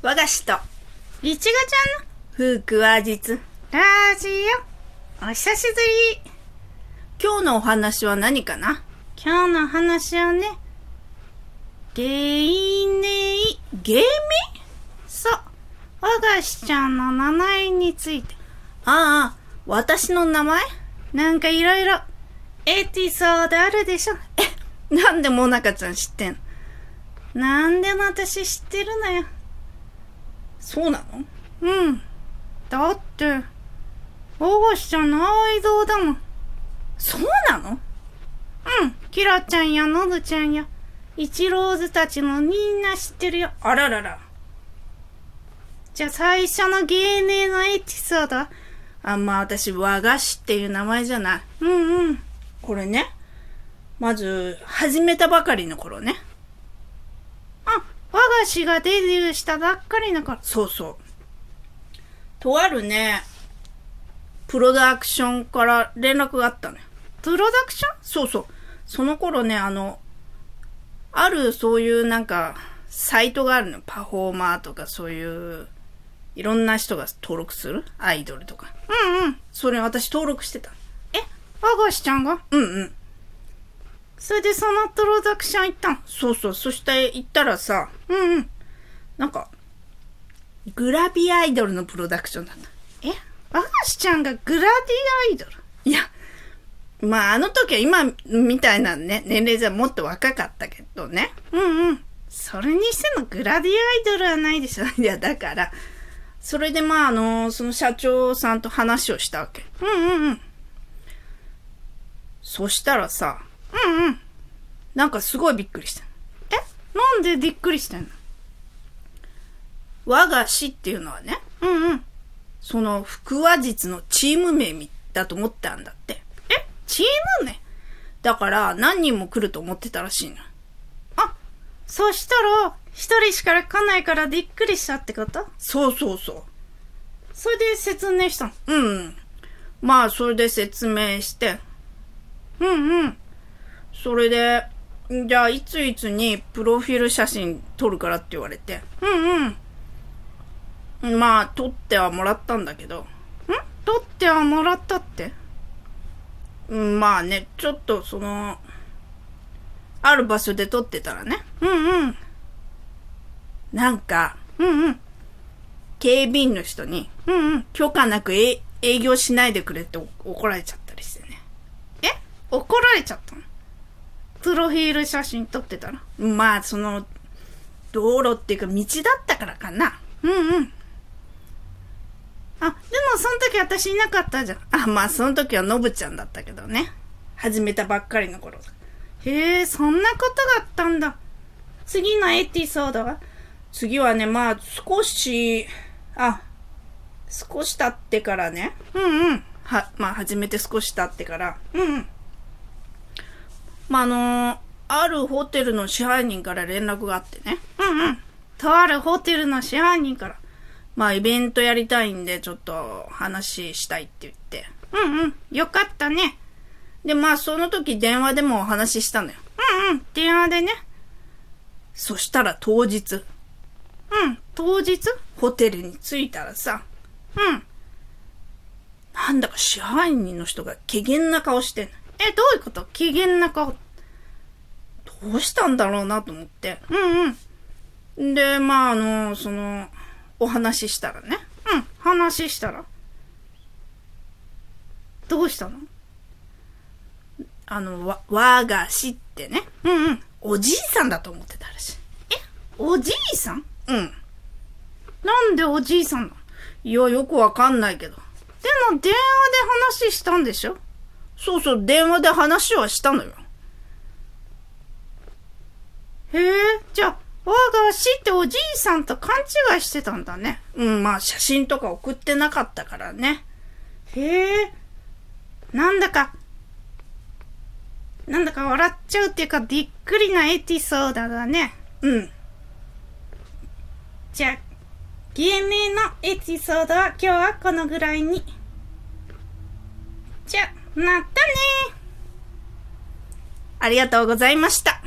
和菓子と、いちごちゃん？風ク話実。のラジオ。お久しぶり。今日のお話は何かな？今日の話はね、ゲイネイ。ゲーミ？そう。和菓子ちゃんの名前について。ああ、私の名前？なんかいろいろ、エピソードあるでしょ？え、なんでもなかちゃん知ってんの？なんでも私知ってるのよ。そうなの？うん。だって、和菓子ちゃんのアイドルだもん。そうなの？うん。キラちゃんやノブちゃんや、イチローズたちもみんな知ってるよ。あららら。じゃあ最初の芸名のエピソード？はあ、まあ私、和菓子っていう名前じゃない。うんうん。これね。まず、始めたばかりの頃ね。あ、和菓子がデビューしたばっかりの頃。そうそう。とあるね、プロダクションから連絡があったのよ。プロダクション？そうそう。その頃ね、あの、あるそういうなんか、サイトがあるのよ。パフォーマーとかそういう、いろんな人が登録する？アイドルとか。うんうん。それ私登録してた。え、和菓子ちゃんが？うんうん。それでそのプロダクション行ったんそうそう。そして行ったらさ、うんうん。なんか、グラビアアイドルのプロダクションだった。え、和菓子ちゃんがグラディアイドル？いや、まああの時は今みたいなね、年齢じゃもっと若かったけどね。うんうん。それにしてもグラディアイドルはないでしょ。いや、だから、それでまああの、その社長さんと話をしたわけ。うんうんうん。そしたらさ、うんうん。なんかすごいびっくりした。え、なんでびっくりしてんの？和菓子っていうのはね、うんうん。その腹話実のチーム名だと思ったんだって。え、チーム名？だから何人も来ると思ってたらしいの。あ、そしたら、一人しか来ないからびっくりしたってこと？そうそうそそれで説明したの？う。うん。まあそれで説明して、うんうん。それで、じゃあいついつにプロフィール写真撮るからって言われて、うんうん。まあ撮ってはもらったんだけど、ん？取ってはもらったって？うんまあね、ちょっとその、ある場所で撮ってたらね、うんうん。なんか、うんうん。警備員の人に、うんうん。許可なく営業しないでくれって怒られちゃったりしてね。え？怒られちゃったの？プロフィール写真撮ってたらまあ、その、道路っていうか道だったからかな。うんうん。あ、でもその時私いなかったじゃん。あ、まあ、その時はのぶちゃんだったけどね。始めたばっかりの頃。へえ、そんなことがあったんだ。次のエピソードは？次はね、まあ、少し、あ、少し経ってからね。うんうん。は、まあ、始めて少し経ってから。うんうん。まあ、あのーあるホテルの支配人から連絡があってね。うんうん。とあるホテルの支配人から。まあ、イベントやりたいんで、ちょっと話したいって言って。うんうん。よかったね。で、まあ、その時電話でもお話ししたのよ。うんうん。電話でね。そしたら当日、うん。当日？ホテルに着いたらさ、うん。なんだか支配人の人が怪げな顔してんのえ、どういうこと？機嫌な顔。どうしたんだろうなと思って。うんうん。で、まあ、あの、その、お話ししたらね。うん。話したら。どうしたの？あの、わ、和菓子ってね、うんうん。おじいさんだと思ってたらしい。え？おじいさん？うん。なんでおじいさんなの？いや、よくわかんないけど。でも電話で話したんでしょ？そうそう、電話で話はしたのよ。へえ、じゃあ、我が死っておじいさんと勘違いしてたんだね。うん、まあ、写真とか送ってなかったからね。へえ、なんだか、なんだか笑っちゃうっていうかびっくりなエピソードだね。うん。じゃあ、芸名のエピソードは今日はこのぐらいに。じゃあ、またねありがとうございました。